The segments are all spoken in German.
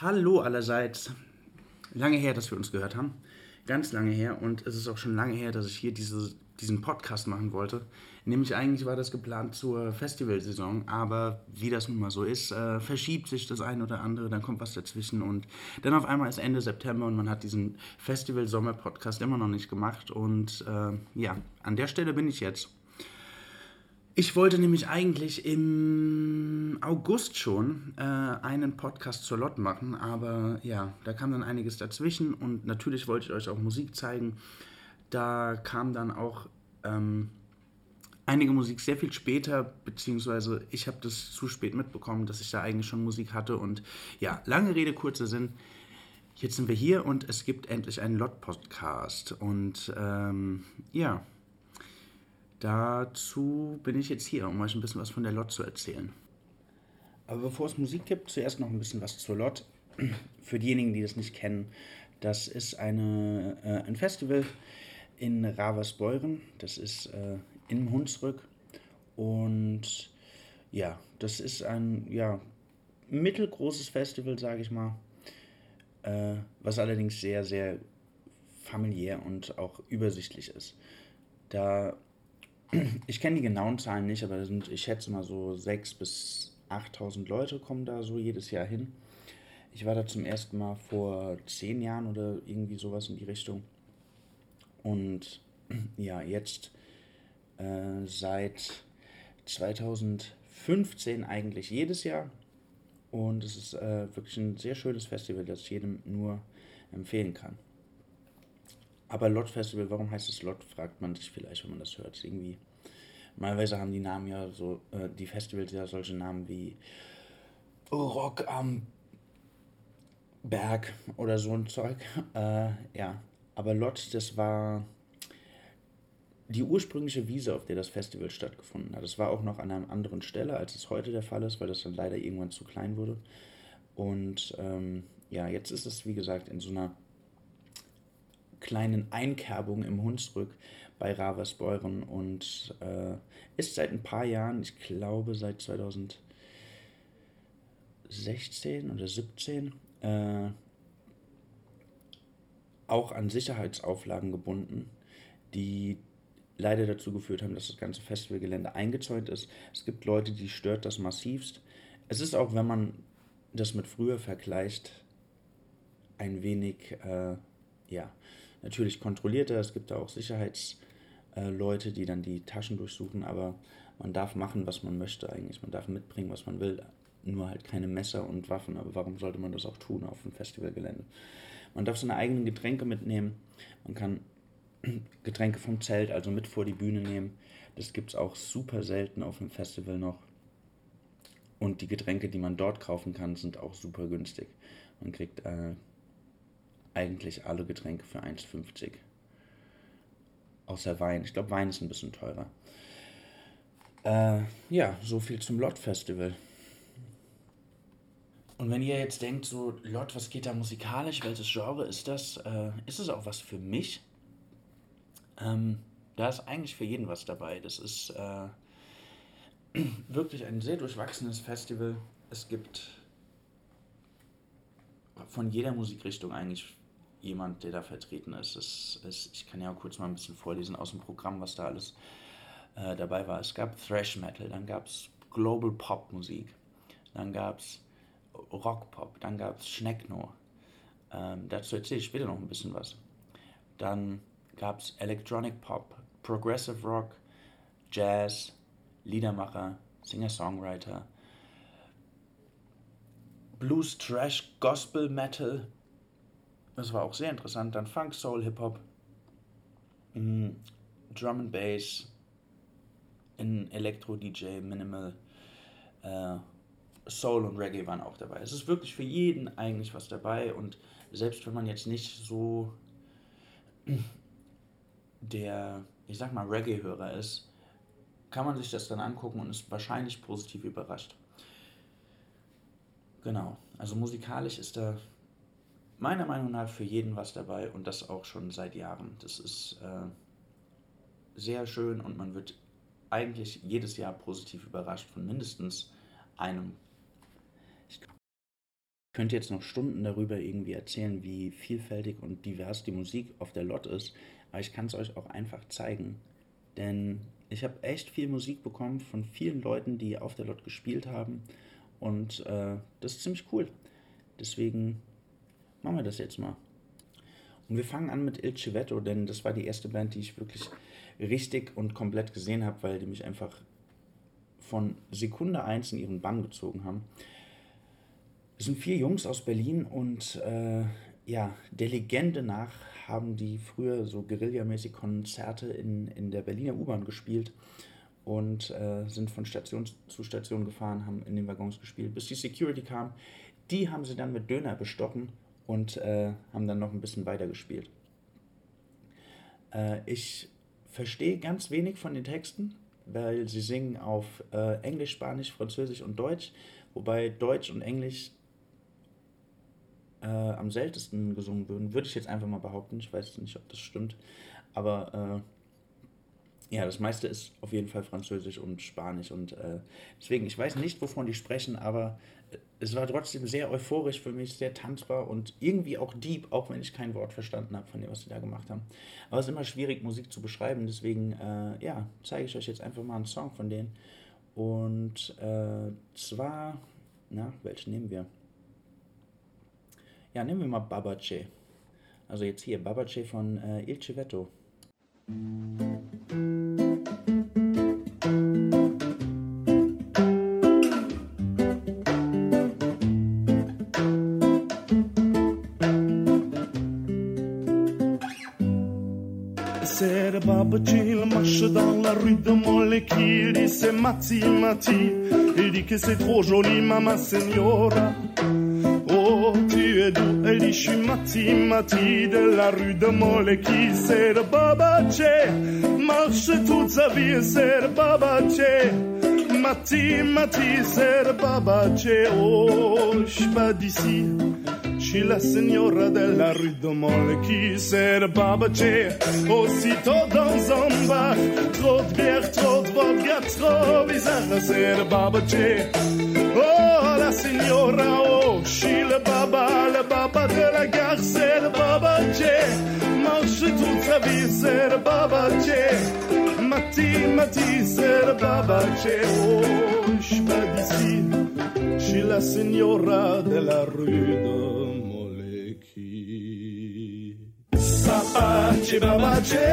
Hallo allerseits. Lange her, dass wir uns gehört haben. Ganz lange her. Und es ist auch schon lange her, dass ich hier diese, diesen Podcast machen wollte. Nämlich eigentlich war das geplant zur Festivalsaison. Aber wie das nun mal so ist, äh, verschiebt sich das ein oder andere. Dann kommt was dazwischen. Und dann auf einmal ist Ende September und man hat diesen Festival-Sommer-Podcast immer noch nicht gemacht. Und äh, ja, an der Stelle bin ich jetzt. Ich wollte nämlich eigentlich im August schon äh, einen Podcast zur Lot machen, aber ja, da kam dann einiges dazwischen und natürlich wollte ich euch auch Musik zeigen. Da kam dann auch ähm, einige Musik sehr viel später, beziehungsweise ich habe das zu spät mitbekommen, dass ich da eigentlich schon Musik hatte und ja, lange Rede, kurzer Sinn. Jetzt sind wir hier und es gibt endlich einen Lot-Podcast und ähm, ja. Dazu bin ich jetzt hier, um euch ein bisschen was von der Lot zu erzählen. Aber bevor es Musik gibt, zuerst noch ein bisschen was zur Lot. Für diejenigen, die das nicht kennen, das ist eine, äh, ein Festival in Ravensbeuren. Das ist äh, in Hunsrück. Und ja, das ist ein ja, mittelgroßes Festival, sage ich mal. Äh, was allerdings sehr, sehr familiär und auch übersichtlich ist. Da ich kenne die genauen Zahlen nicht, aber sind, ich schätze mal so 6.000 bis 8.000 Leute kommen da so jedes Jahr hin. Ich war da zum ersten Mal vor zehn Jahren oder irgendwie sowas in die Richtung. Und ja, jetzt äh, seit 2015 eigentlich jedes Jahr. Und es ist äh, wirklich ein sehr schönes Festival, das ich jedem nur empfehlen kann. Aber Lot Festival, warum heißt es Lot, fragt man sich vielleicht, wenn man das hört. Irgendwie, normalerweise haben die Namen ja so, äh, die Festivals ja solche Namen wie Rock am Berg oder so ein Zeug. Äh, ja, aber Lot, das war die ursprüngliche Wiese, auf der das Festival stattgefunden hat. Das war auch noch an einer anderen Stelle, als es heute der Fall ist, weil das dann leider irgendwann zu klein wurde. Und ähm, ja, jetzt ist es, wie gesagt, in so einer kleinen Einkerbung im Hunsrück bei Ravensbeuren und äh, ist seit ein paar Jahren, ich glaube seit 2016 oder 17, äh, auch an Sicherheitsauflagen gebunden, die leider dazu geführt haben, dass das ganze Festivalgelände eingezäunt ist. Es gibt Leute, die stört das massivst. Es ist auch, wenn man das mit früher vergleicht, ein wenig, äh, ja, natürlich kontrolliert er. Es gibt da auch Sicherheitsleute, die dann die Taschen durchsuchen, aber man darf machen, was man möchte eigentlich. Man darf mitbringen, was man will. Nur halt keine Messer und Waffen. Aber warum sollte man das auch tun auf dem Festivalgelände? Man darf seine eigenen Getränke mitnehmen. Man kann Getränke vom Zelt, also mit vor die Bühne nehmen. Das gibt es auch super selten auf dem Festival noch. Und die Getränke, die man dort kaufen kann, sind auch super günstig. Man kriegt äh, eigentlich alle Getränke für 1,50. Außer Wein. Ich glaube, Wein ist ein bisschen teurer. Äh, ja, so viel zum Lot Festival. Und wenn ihr jetzt denkt, so, Lot, was geht da musikalisch? Welches Genre ist das? Äh, ist es auch was für mich? Ähm, da ist eigentlich für jeden was dabei. Das ist äh, wirklich ein sehr durchwachsenes Festival. Es gibt von jeder Musikrichtung eigentlich jemand, der da vertreten ist. Es, es, ich kann ja auch kurz mal ein bisschen vorlesen aus dem Programm, was da alles äh, dabei war. Es gab Thrash Metal, dann gab es Global Pop Musik, dann gab es Rock Pop, dann gab es Schneckno. Ähm, dazu erzähle ich später noch ein bisschen was. Dann gab es Electronic Pop, Progressive Rock, Jazz, Liedermacher, Singer-Songwriter, Blues, Trash, Gospel, Metal, das war auch sehr interessant. Dann Funk, Soul, Hip-Hop, mm, Drum and Bass, in Elektro-DJ, Minimal, äh, Soul und Reggae waren auch dabei. Es ist wirklich für jeden eigentlich was dabei und selbst wenn man jetzt nicht so der, ich sag mal, Reggae-Hörer ist, kann man sich das dann angucken und ist wahrscheinlich positiv überrascht. Genau, also musikalisch ist da meiner Meinung nach für jeden was dabei und das auch schon seit Jahren. Das ist äh, sehr schön und man wird eigentlich jedes Jahr positiv überrascht von mindestens einem. könnte jetzt noch Stunden darüber irgendwie erzählen, wie vielfältig und divers die Musik auf der Lot ist, aber ich kann es euch auch einfach zeigen. Denn ich habe echt viel Musik bekommen von vielen Leuten, die auf der Lot gespielt haben und äh, das ist ziemlich cool. Deswegen machen wir das jetzt mal. Und wir fangen an mit Il Civetto, denn das war die erste Band, die ich wirklich richtig und komplett gesehen habe, weil die mich einfach von Sekunde 1 in ihren Bann gezogen haben. Es sind vier Jungs aus Berlin und äh, ja, der Legende nach haben die früher so guerillamäßig Konzerte in, in der Berliner U-Bahn gespielt und äh, sind von Station zu Station gefahren, haben in den Waggons gespielt, bis die Security kam. Die haben sie dann mit Döner bestochen und äh, haben dann noch ein bisschen weiter gespielt. Äh, ich verstehe ganz wenig von den Texten, weil sie singen auf äh, Englisch, Spanisch, Französisch und Deutsch, wobei Deutsch und Englisch äh, am seltensten gesungen würden, würde ich jetzt einfach mal behaupten. Ich weiß nicht, ob das stimmt, aber äh, ja, das meiste ist auf jeden Fall Französisch und Spanisch und äh, deswegen, ich weiß nicht, wovon die sprechen, aber es war trotzdem sehr euphorisch für mich, sehr tanzbar und irgendwie auch deep, auch wenn ich kein Wort verstanden habe von dem, was sie da gemacht haben. Aber es ist immer schwierig, Musik zu beschreiben, deswegen, äh, ja, zeige ich euch jetzt einfach mal einen Song von denen. Und äh, zwar, na, welchen nehmen wir? Ja, nehmen wir mal Babace. Also jetzt hier, Babace von äh, Il Civetto. Il marche dans la rue de Moleki, il dit c'est Mati Mati, il dit que c'est trop joli Mama Signora. Oh, tu es doux, elle dit je suis Mati Mati de la rue de Moleki, c'est le Babache, marche toute sa vie, c'est le Babache. Mati, Mati, c'est le Babache, oh, je pas d'ici. Ci la signora della rue de Molle qui sert babache. Aussitôt dans un bar Trop de bière, trop de vodka, trop bizarre le babache. Oh la signora, oh Ci le baba, le baba de la gare C'est le babache. Marche toute sa vie, c'est le babache. Mati, Mati, le babache. Oh, je pas d'ici suis la signora de la rue Babate, babate,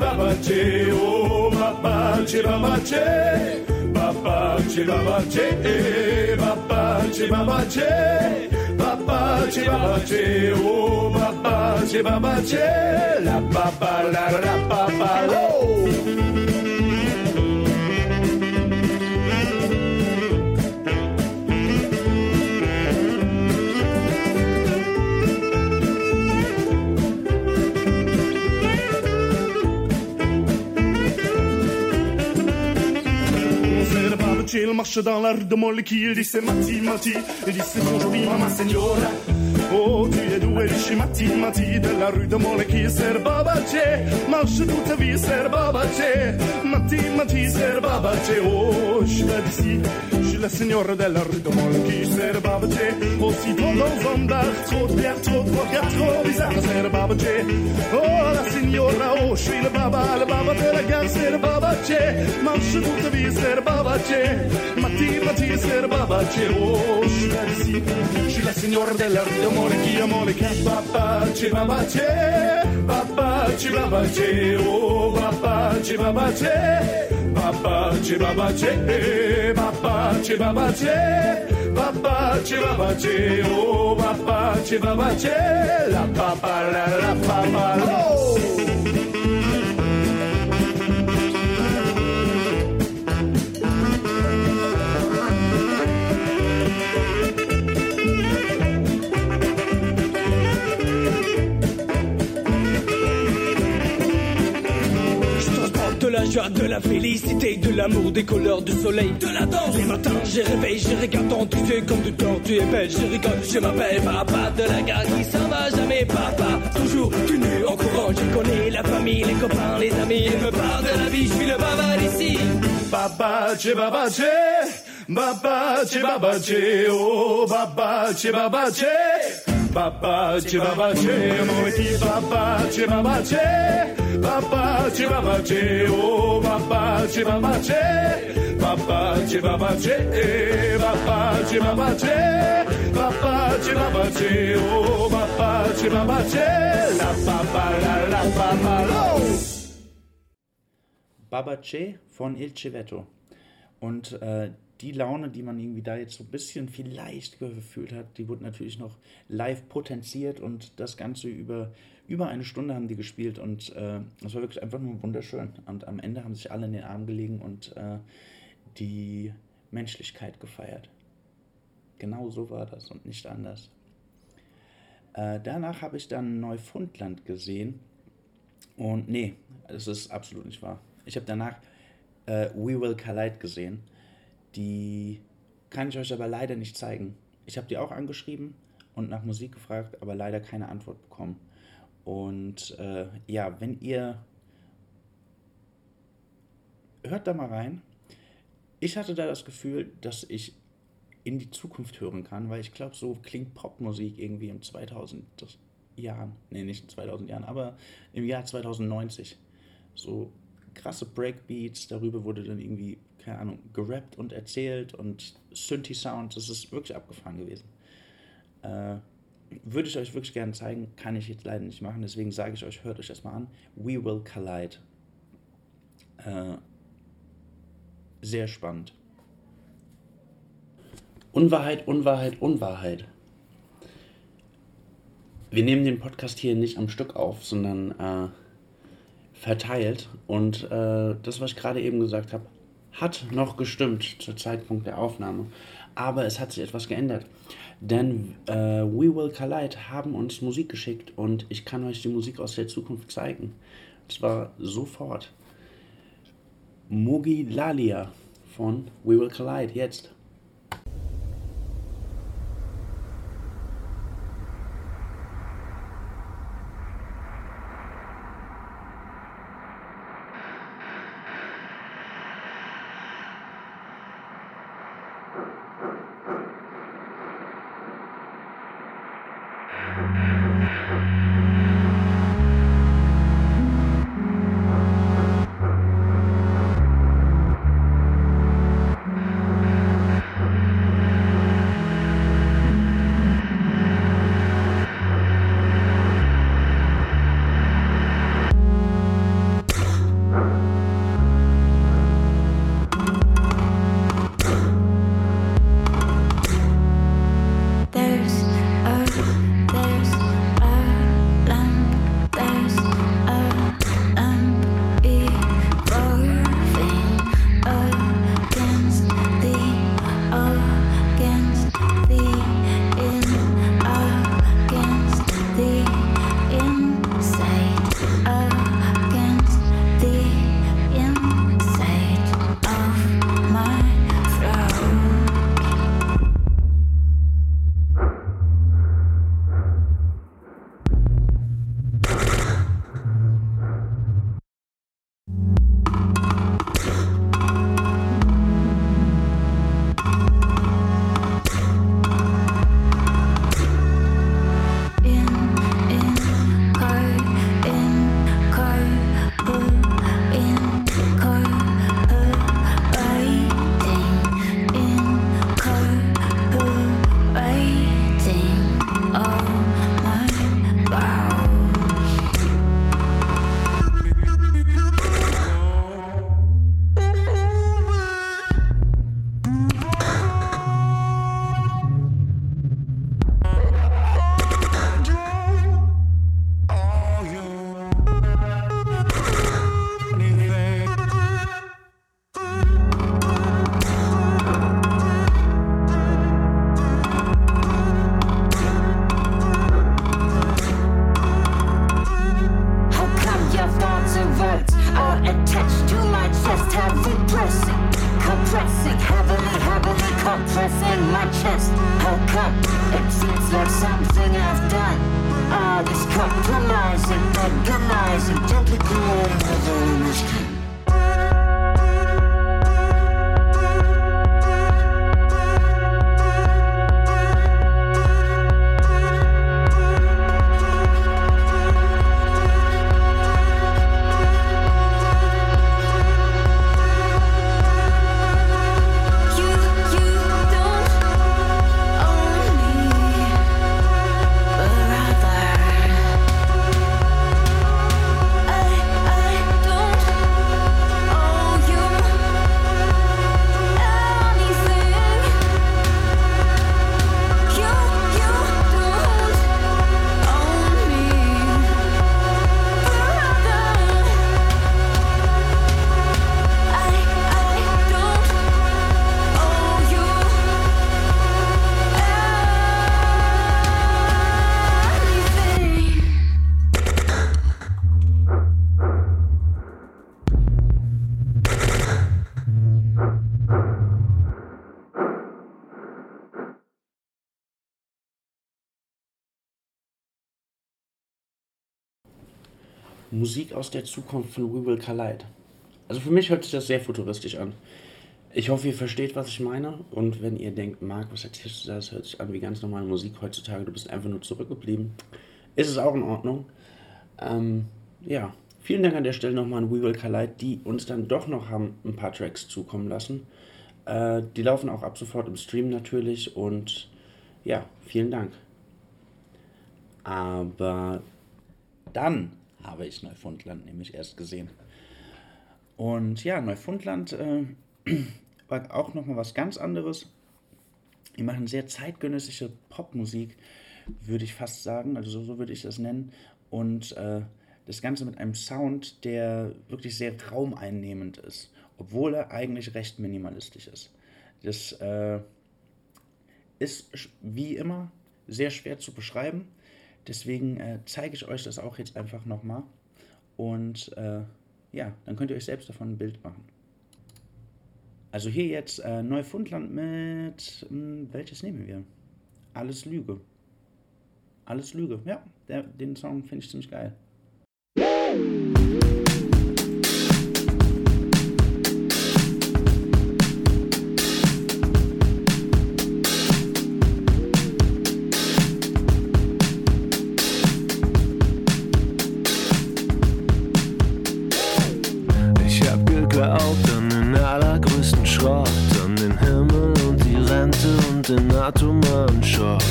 babate, o oh, babate, babate. Babate, babate, babate, babate, babate, babate, o babate, babate, la papa, la la oh. Il marche dans la rue de Moleki, il dit c'est Mati Mati, il dit c'est mon joli maman signora. Oh, tu es doué, chez Mati Mati, de la rue de Moleki, c'est Babache, marche toute ta vie, c'est Babache, Mati Mati, c'est Babache, oh, je suis la signora de la rue de Moleki, c'est baba J. Aussi bon dans un bar, trop de bière, trop de vodka, trop bizarre, c'est le baba J. Oh, la signora, oh, je suis le baba, le baba de la gare, c'est le baba J. Marche toute vie, c'est le baba J. Mati, mati, c'est le baba Oh, je suis là ici, je suis la signora della Rio Morichi, amore, che papa J, baba Papa J, baba oh, papa J, baba babate, babate, babate, babate, babate, babate, oh babate, babate, la papa, la la papa, oh. De la félicité, de l'amour, des couleurs, du soleil, de la danse. Les matins, je réveille, je regarde ton tu fais comme du temps, tu es belle, je rigole, je m'appelle papa de la gare qui s'en va jamais, papa. Toujours tu nu en courant, je connais la famille, les copains, les amis, et me parle de la vie, je suis le baba d'ici. Babache, babache, Babache, babache, oh, babache, babache. Babache, babache, moleque, babache, babache. Babache, babache, oh, babache, babache. Babache, babache, babache, babache. Babache, babache, oh, babache, babache. La baba, la la baba, lo. Babache von Il Civetto. Und äh, die Laune, die man irgendwie da jetzt so ein bisschen vielleicht gefühlt hat, die wurde natürlich noch live potenziert und das Ganze über, über eine Stunde haben die gespielt und äh, das war wirklich einfach nur wunderschön. Und am Ende haben sich alle in den Arm gelegen und äh, die Menschlichkeit gefeiert. Genau so war das und nicht anders. Äh, danach habe ich dann Neufundland gesehen und nee, das ist absolut nicht wahr. Ich habe danach äh, We Will Collide gesehen. Die kann ich euch aber leider nicht zeigen. Ich habe die auch angeschrieben und nach Musik gefragt, aber leider keine Antwort bekommen. Und äh, ja, wenn ihr hört da mal rein. Ich hatte da das Gefühl, dass ich in die Zukunft hören kann, weil ich glaube, so klingt Popmusik irgendwie im 2000 Jahren, nee, nicht in 2000 Jahren, aber im Jahr 2090. So krasse Breakbeats, darüber wurde dann irgendwie, keine Ahnung, gerappt und erzählt und Synthi-Sounds, das ist wirklich abgefahren gewesen. Äh, würde ich euch wirklich gerne zeigen, kann ich jetzt leider nicht machen, deswegen sage ich euch, hört euch das mal an. We Will Collide. Äh, sehr spannend. Unwahrheit, Unwahrheit, Unwahrheit. Wir nehmen den Podcast hier nicht am Stück auf, sondern äh, verteilt. Und äh, das, was ich gerade eben gesagt habe, hat noch gestimmt zur Zeitpunkt der Aufnahme. Aber es hat sich etwas geändert. Denn äh, We Will Collide haben uns Musik geschickt und ich kann euch die Musik aus der Zukunft zeigen. Und zwar sofort. Mugi Lalia von We Will Collide jetzt. Musik aus der Zukunft von We Will Collide. Also für mich hört sich das sehr futuristisch an. Ich hoffe, ihr versteht, was ich meine. Und wenn ihr denkt, Marc, was erzählst du da? Das hört sich an wie ganz normale Musik heutzutage. Du bist einfach nur zurückgeblieben. Ist es auch in Ordnung. Ähm, ja, vielen Dank an der Stelle nochmal an We Will Collide, die uns dann doch noch haben ein paar Tracks zukommen lassen. Äh, die laufen auch ab sofort im Stream natürlich. Und ja, vielen Dank. Aber dann habe ich Neufundland nämlich erst gesehen. Und ja, Neufundland äh, war auch nochmal was ganz anderes. Die machen sehr zeitgenössische Popmusik, würde ich fast sagen. Also so, so würde ich das nennen. Und äh, das Ganze mit einem Sound, der wirklich sehr raumeinnehmend ist, obwohl er eigentlich recht minimalistisch ist. Das äh, ist wie immer sehr schwer zu beschreiben. Deswegen äh, zeige ich euch das auch jetzt einfach nochmal. Und äh, ja, dann könnt ihr euch selbst davon ein Bild machen. Also hier jetzt äh, Neufundland mit. Mh, hm, welches nehmen wir? Alles Lüge. Alles Lüge. Ja, der, den Song finde ich ziemlich geil. Glaubt an den allergrößten Schrott, an den Himmel und die Rente und den atomaren Schock.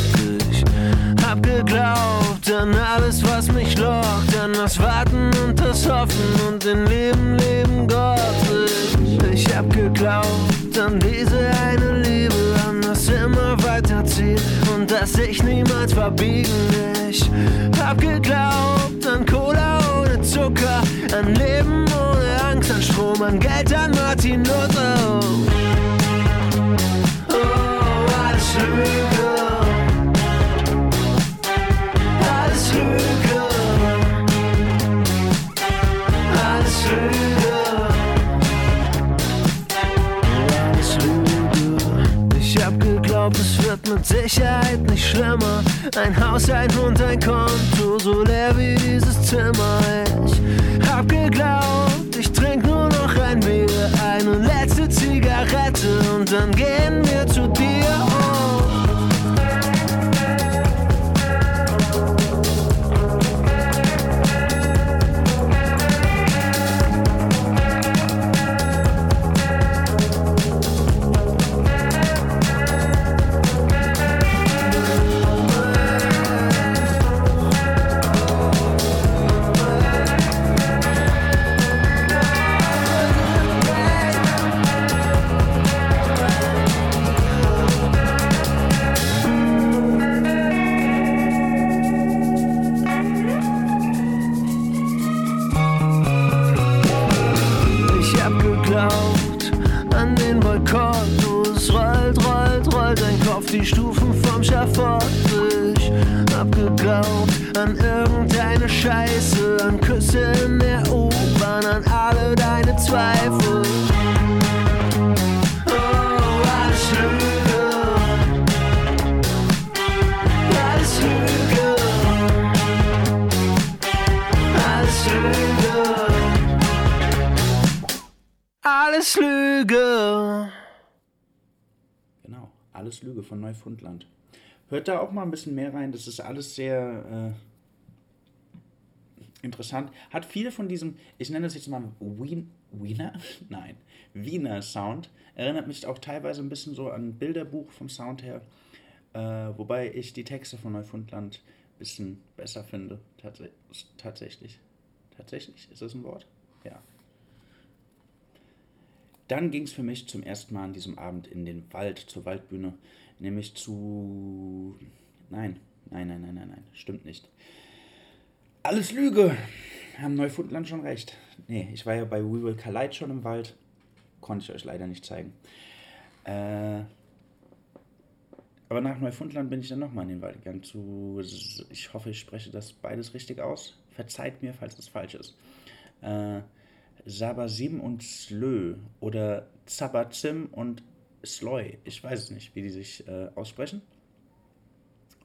Ich hab geglaubt an alles, was mich lockt, an das Warten und das Hoffen und den Leben, Leben Gottes. Ich hab geglaubt an diese eine Liebe, an das immer weiterziehen und dass ich niemals verbiegen. Ich hab geglaubt an Cola ohne Zucker, an Leben ohne Angst, an Strom, an Geld, an Martin Luther. Oh, alles Lüge. Alles Lüge. Alles Lüge. Alles Lüge. Ich hab geglaubt, es wird mit Sicherheit nicht schlimmer. Ein Haus, ein Hund, ein Konto, so leer wie dieses Zimmer. Ich hab geglaubt, deine letzte Zigarette und dann gehen wir zu die Stufen vom Schafott durch. Abgeglaubt an irgendeine Scheiße, an Küsse in der U-Bahn, an alle deine Zweifel. Oh, alles Lüge. Alles Lüge. Alles Lüge. Alles Lüge. Neufundland. Hört da auch mal ein bisschen mehr rein, das ist alles sehr äh, interessant. Hat viele von diesem, ich nenne das jetzt mal Wien, Wiener? Nein, Wiener Sound. Erinnert mich auch teilweise ein bisschen so an Bilderbuch vom Sound her. Äh, wobei ich die Texte von Neufundland ein bisschen besser finde. Tats tatsächlich. Tatsächlich? Ist das ein Wort? Ja. Dann ging es für mich zum ersten Mal an diesem Abend in den Wald, zur Waldbühne nämlich zu. Nein, nein, nein, nein, nein, nein, stimmt nicht. Alles Lüge! Haben Neufundland schon recht. Nee, ich war ja bei We Will Collide schon im Wald. Konnte ich euch leider nicht zeigen. Äh, aber nach Neufundland bin ich dann nochmal in den Wald gegangen. Zu, ich hoffe, ich spreche das beides richtig aus. Verzeiht mir, falls es falsch ist. Äh, Sabasim und Slö oder Zabazim und Sloy. Ich weiß es nicht, wie die sich äh, aussprechen.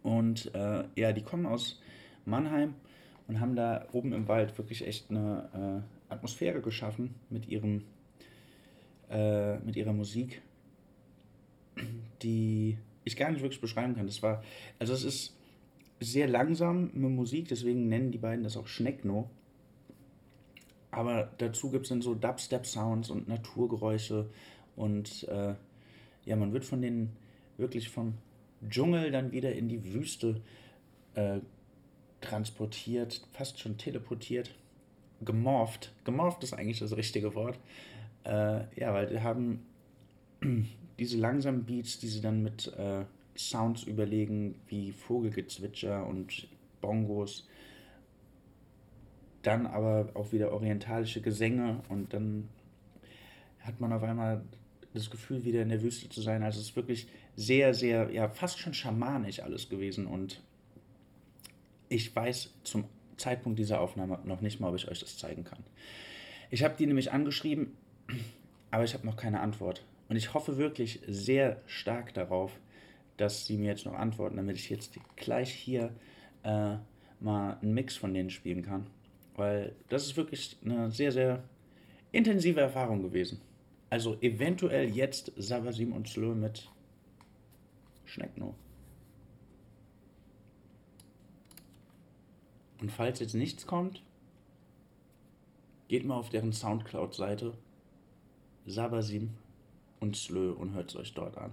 Und äh, ja, die kommen aus Mannheim und haben da oben im Wald wirklich echt eine äh, Atmosphäre geschaffen mit ihrem äh, mit ihrer Musik, die ich gar nicht wirklich beschreiben kann. Das war, also es ist sehr langsam mit Musik, deswegen nennen die beiden das auch Schneckno. Aber dazu gibt es dann so Dubstep-Sounds und Naturgeräusche und äh, ja, man wird von den wirklich vom Dschungel dann wieder in die Wüste äh, transportiert, fast schon teleportiert, gemorpht. Gemorpht ist eigentlich das richtige Wort. Äh, ja, weil wir haben diese langsamen Beats, die sie dann mit äh, Sounds überlegen, wie Vogelgezwitscher und Bongos. Dann aber auch wieder orientalische Gesänge und dann hat man auf einmal das Gefühl, wieder in der Wüste zu sein. Also es ist wirklich sehr, sehr, ja, fast schon schamanisch alles gewesen. Und ich weiß zum Zeitpunkt dieser Aufnahme noch nicht mal, ob ich euch das zeigen kann. Ich habe die nämlich angeschrieben, aber ich habe noch keine Antwort. Und ich hoffe wirklich sehr stark darauf, dass sie mir jetzt noch antworten, damit ich jetzt gleich hier äh, mal einen Mix von denen spielen kann. Weil das ist wirklich eine sehr, sehr intensive Erfahrung gewesen. Also eventuell jetzt Savasim und Slö mit Schneckno. Und falls jetzt nichts kommt, geht mal auf deren Soundcloud-Seite Sabasim und Slö und hört es euch dort an.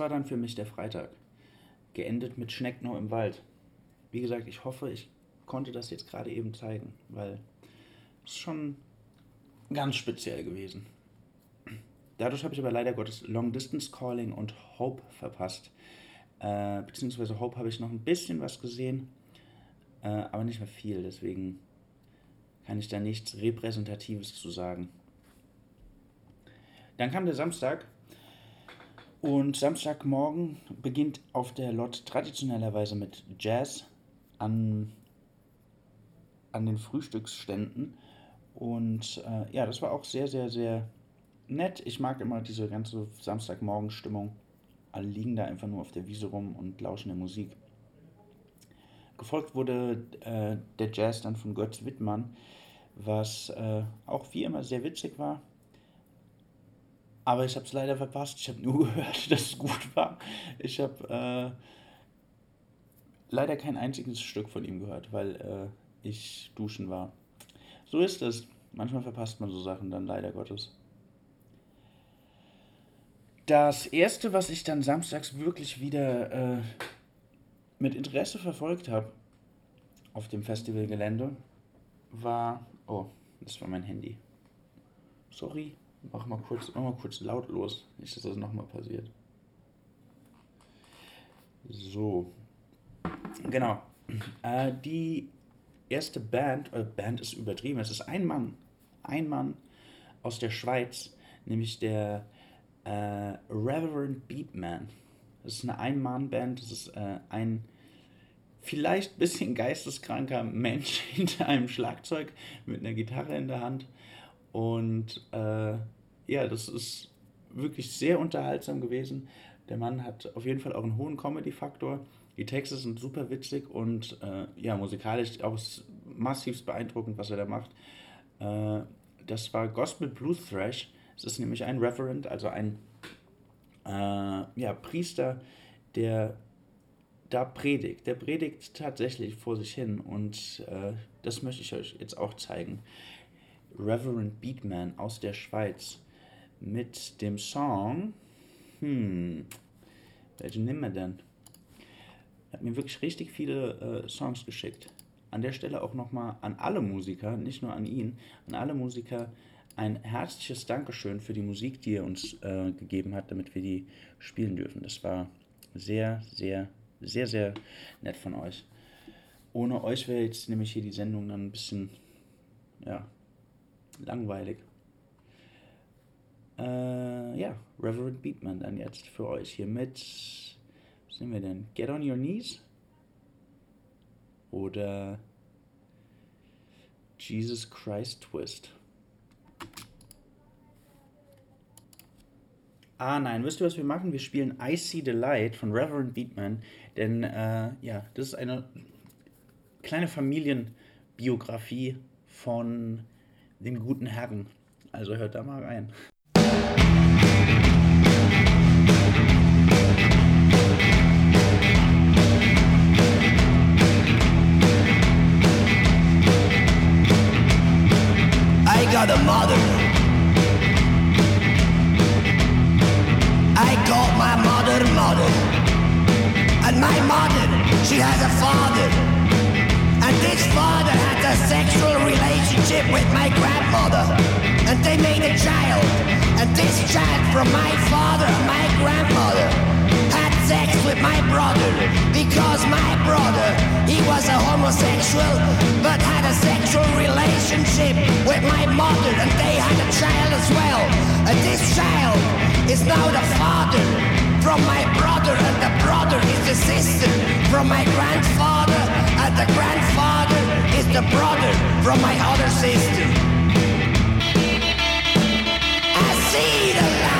War dann für mich der Freitag. Geendet mit Schneckno im Wald. Wie gesagt, ich hoffe, ich konnte das jetzt gerade eben zeigen, weil es schon ganz speziell gewesen. Dadurch habe ich aber leider Gottes Long Distance Calling und Hope verpasst. Äh, beziehungsweise Hope habe ich noch ein bisschen was gesehen, äh, aber nicht mehr viel. Deswegen kann ich da nichts Repräsentatives zu sagen. Dann kam der Samstag und Samstagmorgen beginnt auf der Lot traditionellerweise mit Jazz an, an den Frühstücksständen. Und äh, ja, das war auch sehr, sehr, sehr nett. Ich mag immer diese ganze Samstagmorgenstimmung. Alle liegen da einfach nur auf der Wiese rum und lauschen der Musik. Gefolgt wurde äh, der Jazz dann von Götz Wittmann, was äh, auch wie immer sehr witzig war. Aber ich habe es leider verpasst. Ich habe nur gehört, dass es gut war. Ich habe äh, leider kein einziges Stück von ihm gehört, weil äh, ich duschen war. So ist es. Manchmal verpasst man so Sachen dann leider Gottes. Das erste, was ich dann samstags wirklich wieder äh, mit Interesse verfolgt habe auf dem Festivalgelände, war. Oh, das war mein Handy. Sorry. Mach mal kurz, mach mal kurz lautlos, nicht, dass das nochmal passiert. So. Genau. Äh, die erste Band, äh, Band ist übertrieben, es ist ein Mann. Ein Mann aus der Schweiz, nämlich der äh, Reverend Beatman. Das ist eine Ein-Mann-Band, das ist äh, ein vielleicht ein bisschen geisteskranker Mensch hinter einem Schlagzeug mit einer Gitarre in der Hand Und äh, ja, das ist wirklich sehr unterhaltsam gewesen. Der Mann hat auf jeden Fall auch einen hohen Comedy-Faktor. Die Texte sind super witzig und äh, ja, musikalisch auch massiv beeindruckend, was er da macht. Äh, das war Gospel Blue Thrash. Es ist nämlich ein Reverend, also ein äh, ja, Priester, der da predigt. Der predigt tatsächlich vor sich hin und äh, das möchte ich euch jetzt auch zeigen. Reverend Beatman aus der Schweiz mit dem Song. Hm, welchen nehmen wir denn? Er hat mir wirklich richtig viele äh, Songs geschickt. An der Stelle auch nochmal an alle Musiker, nicht nur an ihn, an alle Musiker ein herzliches Dankeschön für die Musik, die er uns äh, gegeben hat, damit wir die spielen dürfen. Das war sehr, sehr, sehr, sehr nett von euch. Ohne euch wäre jetzt nämlich hier die Sendung dann ein bisschen, ja, langweilig. Äh, ja, Reverend Beatman dann jetzt für euch hier mit, was sind wir denn? Get on Your Knees? Oder Jesus Christ Twist? Ah nein, wisst ihr, was wir machen? Wir spielen I See the Light von Reverend Beatman, denn äh, ja, das ist eine kleine Familienbiografie von dem guten Herrn. Also hört da mal rein. I got a mother. I call my mother mother. And my mother, she has a father. And this father had a sexual relationship with my grandmother. And they made a child. And this child from my father and my grandmother had sex with my brother. Because my brother, he was a homosexual, but had a sexual relationship with my mother. And they had a child as well. And this child is now the father from my brother. And the brother is the sister from my grandfather. And the grandfather is the brother from my other sister. I see the light.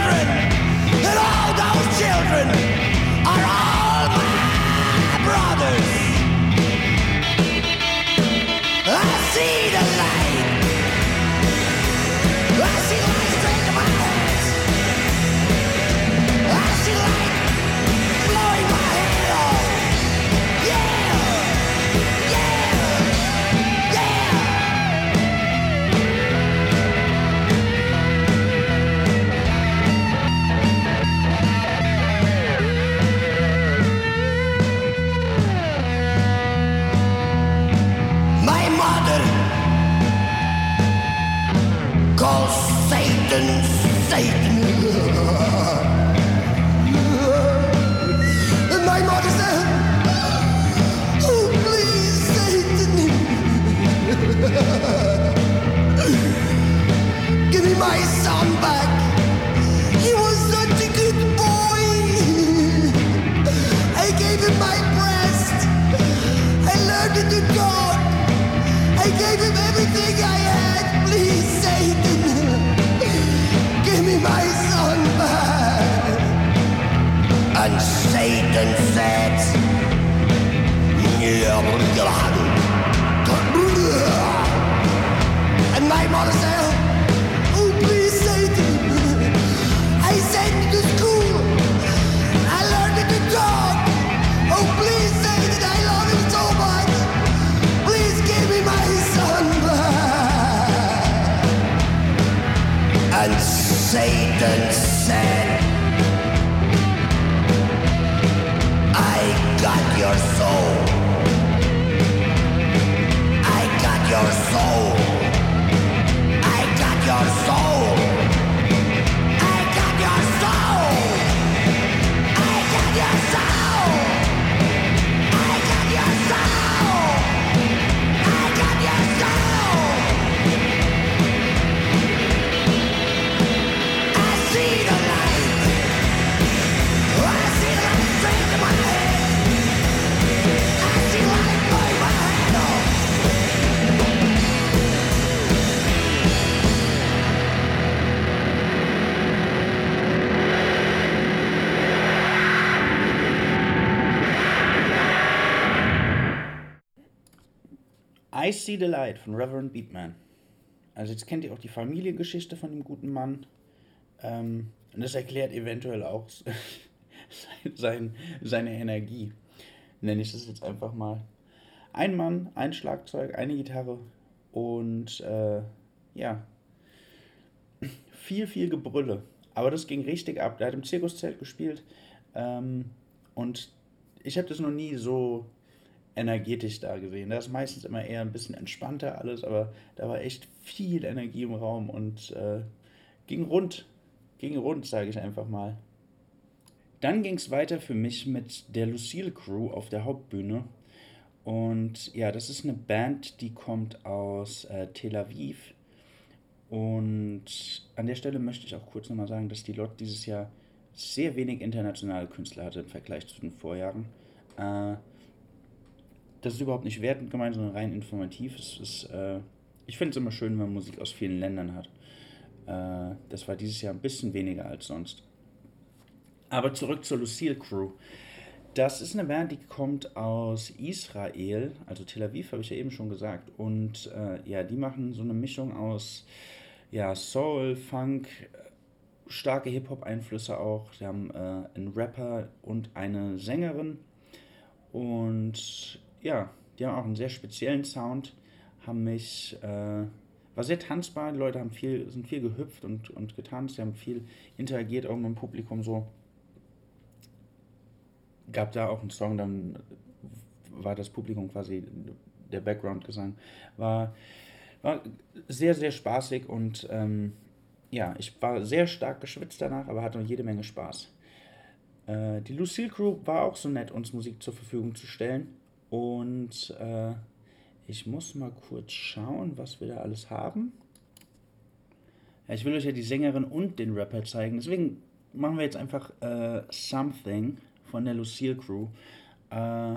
all those children I See the Light von Reverend Beatman. Also jetzt kennt ihr auch die Familiengeschichte von dem guten Mann. Ähm, und das erklärt eventuell auch sein, seine Energie. Nenne ich das jetzt einfach mal. Ein Mann, ein Schlagzeug, eine Gitarre und äh, ja, viel, viel Gebrülle. Aber das ging richtig ab. Der hat im Zirkuszelt gespielt ähm, und ich habe das noch nie so energetisch da gesehen. Da ist meistens immer eher ein bisschen entspannter alles, aber da war echt viel Energie im Raum und äh, ging rund. Ging rund, sage ich einfach mal. Dann ging es weiter für mich mit der Lucille Crew auf der Hauptbühne. Und ja, das ist eine Band, die kommt aus äh, Tel Aviv. Und an der Stelle möchte ich auch kurz nochmal sagen, dass die Lot dieses Jahr sehr wenig internationale Künstler hatte im Vergleich zu den Vorjahren. Äh, das ist überhaupt nicht wertend gemeint, sondern rein informativ. Es ist, äh, ich finde es immer schön, wenn man Musik aus vielen Ländern hat. Äh, das war dieses Jahr ein bisschen weniger als sonst. Aber zurück zur Lucille Crew. Das ist eine Band, die kommt aus Israel, also Tel Aviv, habe ich ja eben schon gesagt. Und äh, ja, die machen so eine Mischung aus ja, Soul, Funk, starke Hip-Hop-Einflüsse auch. Sie haben äh, einen Rapper und eine Sängerin. Und ja, die haben auch einen sehr speziellen Sound, haben mich, äh, war sehr tanzbar, die Leute haben viel, sind viel gehüpft und, und getanzt, sie haben viel interagiert auch mit dem Publikum so. Gab da auch einen Song, dann war das Publikum quasi der Background-Gesang. War, war sehr, sehr spaßig und ähm, ja, ich war sehr stark geschwitzt danach, aber hatte jede Menge Spaß. Äh, die Lucille Crew war auch so nett, uns Musik zur Verfügung zu stellen. Und äh, ich muss mal kurz schauen, was wir da alles haben. Ja, ich will euch ja die Sängerin und den Rapper zeigen. Deswegen machen wir jetzt einfach äh, Something von der Lucille Crew. Äh,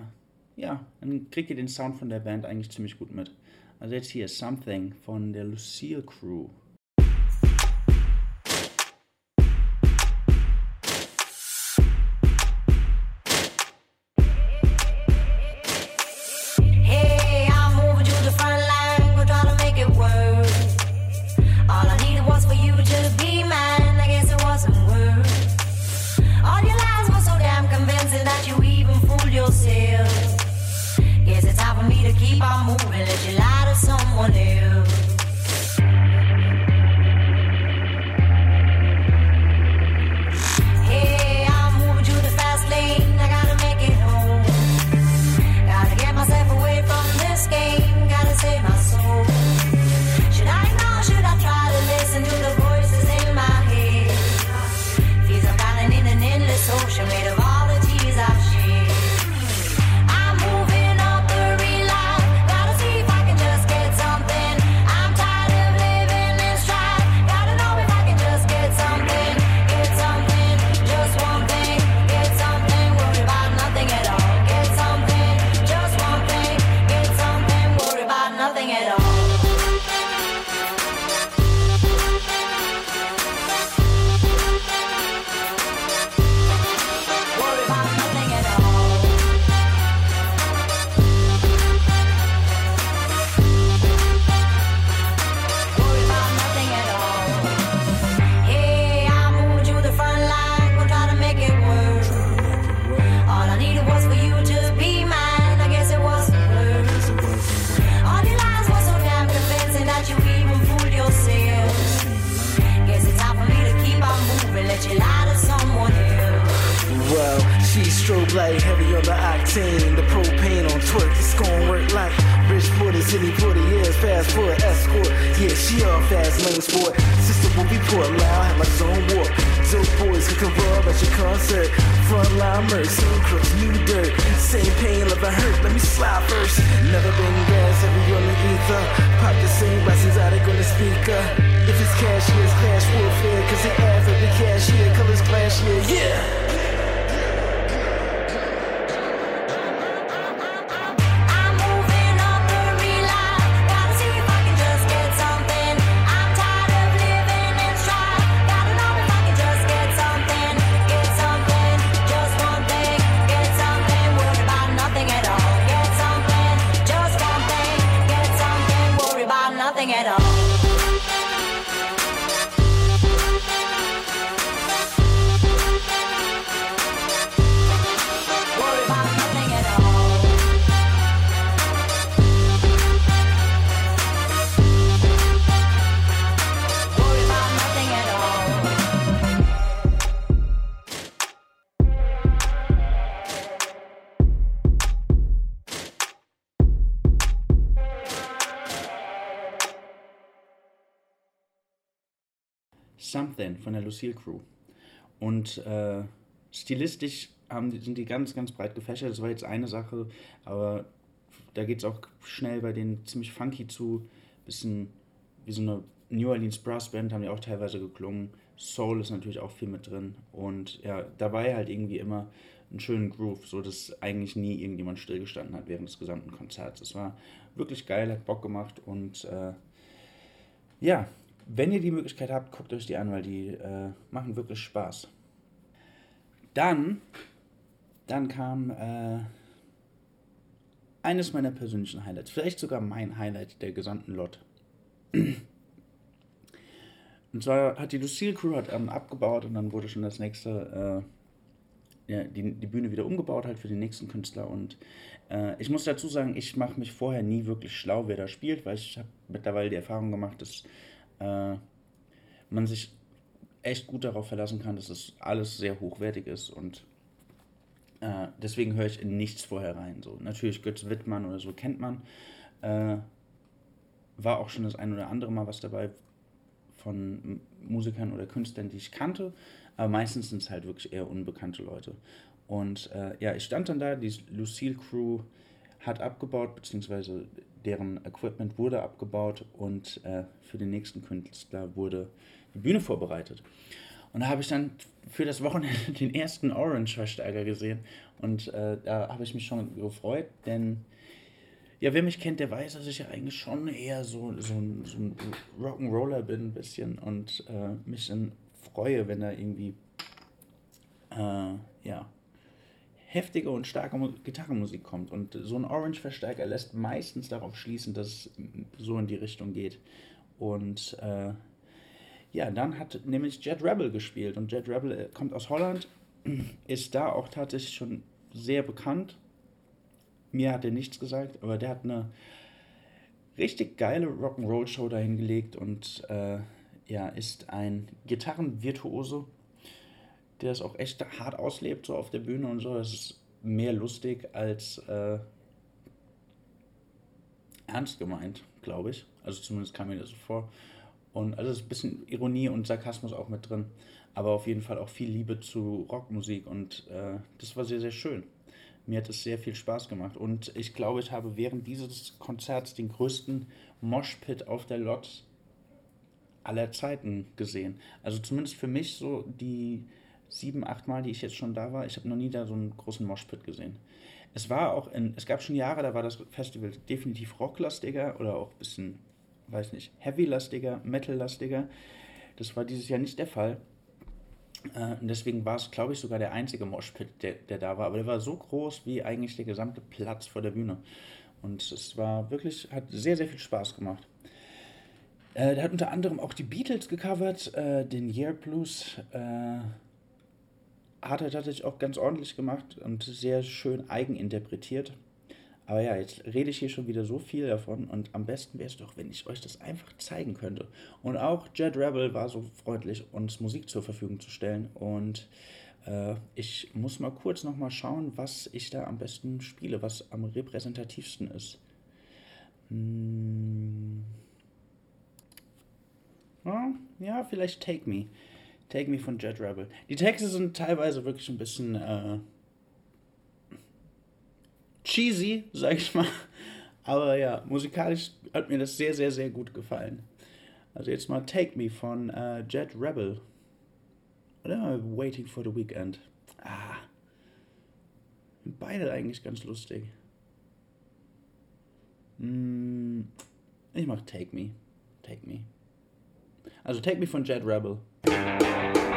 ja, dann kriegt ihr den Sound von der Band eigentlich ziemlich gut mit. Also jetzt hier Something von der Lucille Crew. Der Lucille Crew. Und äh, stilistisch haben sind die ganz, ganz breit gefächert. Das war jetzt eine Sache, aber da geht es auch schnell bei denen ziemlich funky zu. Bisschen wie so eine New Orleans Brass Band haben die auch teilweise geklungen. Soul ist natürlich auch viel mit drin. Und ja, dabei halt irgendwie immer einen schönen Groove, so dass eigentlich nie irgendjemand stillgestanden hat während des gesamten Konzerts. Es war wirklich geil, hat Bock gemacht und äh, ja, wenn ihr die Möglichkeit habt, guckt euch die an, weil die äh, machen wirklich Spaß. Dann, dann kam äh, eines meiner persönlichen Highlights, vielleicht sogar mein Highlight der gesamten Lot. Und zwar hat die Lucille Crew hat, ähm, abgebaut und dann wurde schon das nächste, äh, ja, die, die Bühne wieder umgebaut halt für den nächsten Künstler. Und äh, ich muss dazu sagen, ich mache mich vorher nie wirklich schlau, wer da spielt, weil ich habe mittlerweile die Erfahrung gemacht, dass äh, man sich echt gut darauf verlassen kann, dass es alles sehr hochwertig ist und äh, deswegen höre ich in nichts vorher rein. So. Natürlich Götz Wittmann oder so kennt man. Äh, war auch schon das ein oder andere Mal was dabei von Musikern oder Künstlern, die ich kannte, aber meistens sind es halt wirklich eher unbekannte Leute. Und äh, ja, ich stand dann da, die Lucille Crew hat abgebaut, beziehungsweise deren Equipment wurde abgebaut und äh, für den nächsten Künstler wurde die Bühne vorbereitet. Und da habe ich dann für das Wochenende den ersten Orange-Verstärker gesehen und äh, da habe ich mich schon gefreut, denn ja, wer mich kennt, der weiß, dass ich ja eigentlich schon eher so, so ein, so ein Rock'n'Roller bin, ein bisschen und äh, mich dann freue, wenn da irgendwie äh, ja, heftige und starke Mu- Gitarrenmusik kommt. Und so ein Orange-Verstärker lässt meistens darauf schließen, dass es so in die Richtung geht. Und äh, ja, dann hat nämlich Jet Rebel gespielt. Und Jet Rebel äh, kommt aus Holland, ist da auch tatsächlich schon sehr bekannt. Mir hat er nichts gesagt, aber der hat eine richtig geile Rock'n'Roll-Show dahingelegt und äh, ja, ist ein Gitarrenvirtuose, der es auch echt hart auslebt, so auf der Bühne und so. Es ist mehr lustig als äh, ernst gemeint, glaube ich. Also zumindest kam mir das so vor. Und also ist ein bisschen Ironie und Sarkasmus auch mit drin. Aber auf jeden Fall auch viel Liebe zu Rockmusik und äh, das war sehr, sehr schön. Mir hat es sehr viel Spaß gemacht. Und ich glaube, ich habe während dieses Konzerts den größten Moshpit auf der Lot aller Zeiten gesehen. Also zumindest für mich so die sieben, acht Mal, die ich jetzt schon da war, ich habe noch nie da so einen großen Moshpit gesehen. Es war auch, in, es gab schon Jahre, da war das Festival definitiv rocklastiger oder auch ein bisschen, weiß nicht, heavy-lastiger, metal-lastiger. Das war dieses Jahr nicht der Fall. Äh, und deswegen war es, glaube ich, sogar der einzige Moshpit, der, der da war. Aber der war so groß wie eigentlich der gesamte Platz vor der Bühne. Und es war wirklich, hat sehr, sehr viel Spaß gemacht. Äh, der hat unter anderem auch die Beatles gecovert, äh, den Year Blues. Äh, hat er tatsächlich auch ganz ordentlich gemacht und sehr schön eigeninterpretiert. Aber ja, jetzt rede ich hier schon wieder so viel davon und am besten wäre es doch, wenn ich euch das einfach zeigen könnte. Und auch Jet Rebel war so freundlich, uns Musik zur Verfügung zu stellen. Und äh, ich muss mal kurz nochmal schauen, was ich da am besten spiele, was am repräsentativsten ist. Hm. Ja, ja, vielleicht Take Me. Take Me von Jet Rebel. Die Texte sind teilweise wirklich ein bisschen äh, cheesy, sag ich mal. Aber ja, musikalisch hat mir das sehr, sehr, sehr gut gefallen. Also jetzt mal Take Me von äh, Jet Rebel. Oder Waiting for the Weekend. Ah. Beide eigentlich ganz lustig. Hm, ich mach Take Me. Take Me. Also Take Me von Jet Rebel. Thank you.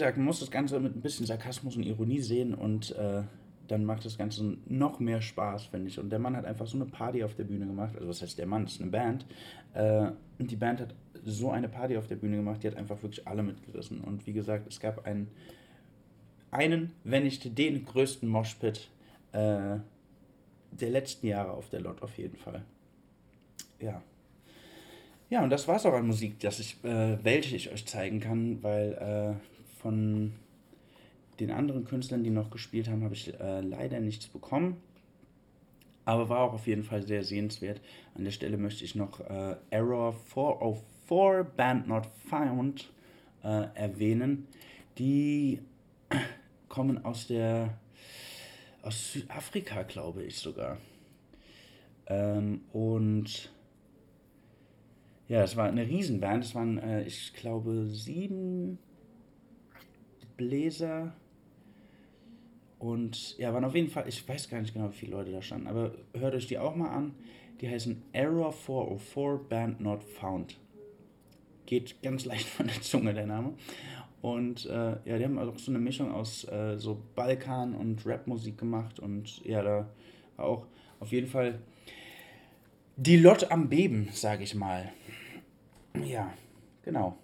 Gesagt, man muss das Ganze mit ein bisschen Sarkasmus und Ironie sehen und äh, dann macht das Ganze noch mehr Spaß, finde ich. Und der Mann hat einfach so eine Party auf der Bühne gemacht. Also, was heißt der Mann? Das ist eine Band. Äh, und die Band hat so eine Party auf der Bühne gemacht, die hat einfach wirklich alle mitgerissen. Und wie gesagt, es gab einen, einen wenn nicht den größten Moshpit äh, der letzten Jahre auf der Lot auf jeden Fall. Ja. Ja, und das war's auch an Musik, das ich, äh, welche ich euch zeigen kann, weil äh, von den anderen Künstlern, die noch gespielt haben, habe ich äh, leider nichts bekommen. Aber war auch auf jeden Fall sehr sehenswert. An der Stelle möchte ich noch äh, Error 404 Band Not Found äh, erwähnen. Die kommen aus der aus Südafrika, glaube ich sogar. Ähm, und ja, es war eine Riesenband. Es waren, äh, ich glaube, sieben Bläser. Und ja, waren auf jeden Fall, ich weiß gar nicht genau, wie viele Leute da standen, aber hört euch die auch mal an. Die heißen Error 404 Band Not Found. Geht ganz leicht von der Zunge, der Name. Und äh, ja, die haben auch so eine Mischung aus äh, so Balkan und Rapmusik gemacht. Und ja, da war auch auf jeden Fall die Lot am Beben, sage ich mal. Ja, genau.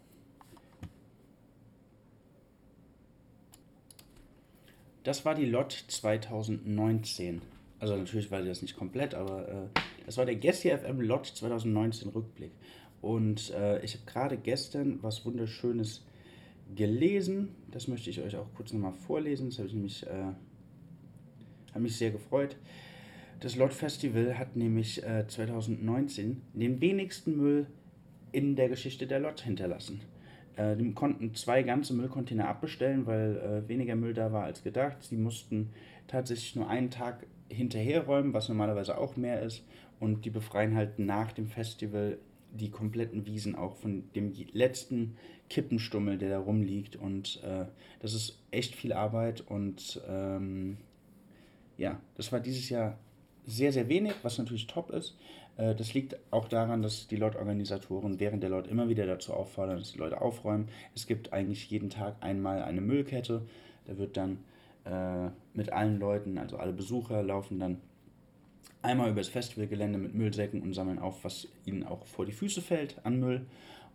Das war die Lot 2019. Also natürlich war das nicht komplett, aber äh, das war der Guest FM Lot 2019 Rückblick. Und äh, ich habe gerade gestern was Wunderschönes gelesen. Das möchte ich euch auch kurz nochmal vorlesen. Das habe ich nämlich, äh, mich sehr gefreut. Das Lot Festival hat nämlich äh, 2019 den wenigsten Müll in der Geschichte der Lot hinterlassen. Äh, die konnten zwei ganze Müllcontainer abbestellen, weil äh, weniger Müll da war als gedacht. Sie mussten tatsächlich nur einen Tag hinterherräumen, was normalerweise auch mehr ist. Und die befreien halt nach dem Festival die kompletten Wiesen auch von dem letzten Kippenstummel, der da rumliegt. Und äh, das ist echt viel Arbeit. Und ähm, ja, das war dieses Jahr sehr, sehr wenig, was natürlich top ist. Äh, Das liegt auch daran, dass die Lot-Organisatoren während der Lot immer wieder dazu auffordern, dass die Leute aufräumen. Es gibt eigentlich jeden Tag einmal eine Müllkette. Da wird dann äh, mit allen Leuten, also alle Besucher, laufen dann einmal über das Festivalgelände mit Müllsäcken und sammeln auf, was ihnen auch vor die Füße fällt an Müll.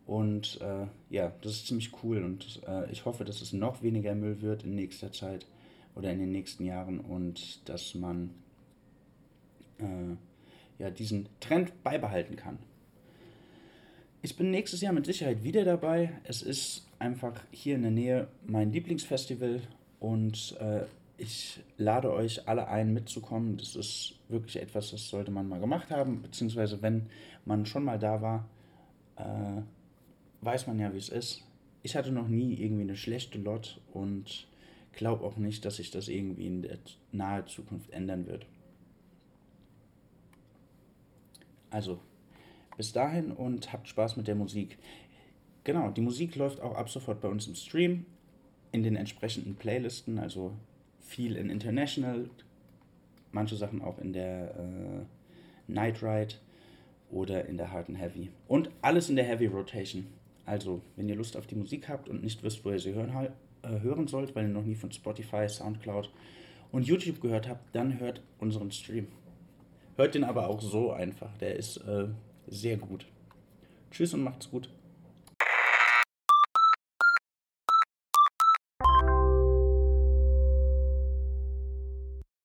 Und äh, ja, das ist ziemlich cool und äh, ich hoffe, dass es noch weniger Müll wird in nächster Zeit oder in den nächsten Jahren und dass man äh, ja, diesen Trend beibehalten kann. Ich bin nächstes Jahr mit Sicherheit wieder dabei. Es ist einfach hier in der Nähe mein Lieblingsfestival und äh, ich lade euch alle ein, mitzukommen. Das ist wirklich etwas, das sollte man mal gemacht haben, beziehungsweise wenn man schon mal da war, äh, weiß man ja, wie es ist. Ich hatte noch nie irgendwie eine schlechte Lot und glaube auch nicht, dass sich das irgendwie in der nahe Zukunft ändern wird. Also, bis dahin und habt Spaß mit der Musik. Genau, die Musik läuft auch ab sofort bei uns im Stream in den entsprechenden Playlisten, also viel in International, manche Sachen auch in der äh, Night Ride oder in der Hard and Heavy. Und alles in der Heavy Rotation. Also, wenn ihr Lust auf die Musik habt und nicht wisst, wo ihr sie hören, äh, hören sollt, weil ihr noch nie von Spotify, Soundcloud und YouTube gehört habt, dann hört unseren Stream. Hört den aber auch so einfach. Der ist äh, sehr gut. Tschüss und macht's gut.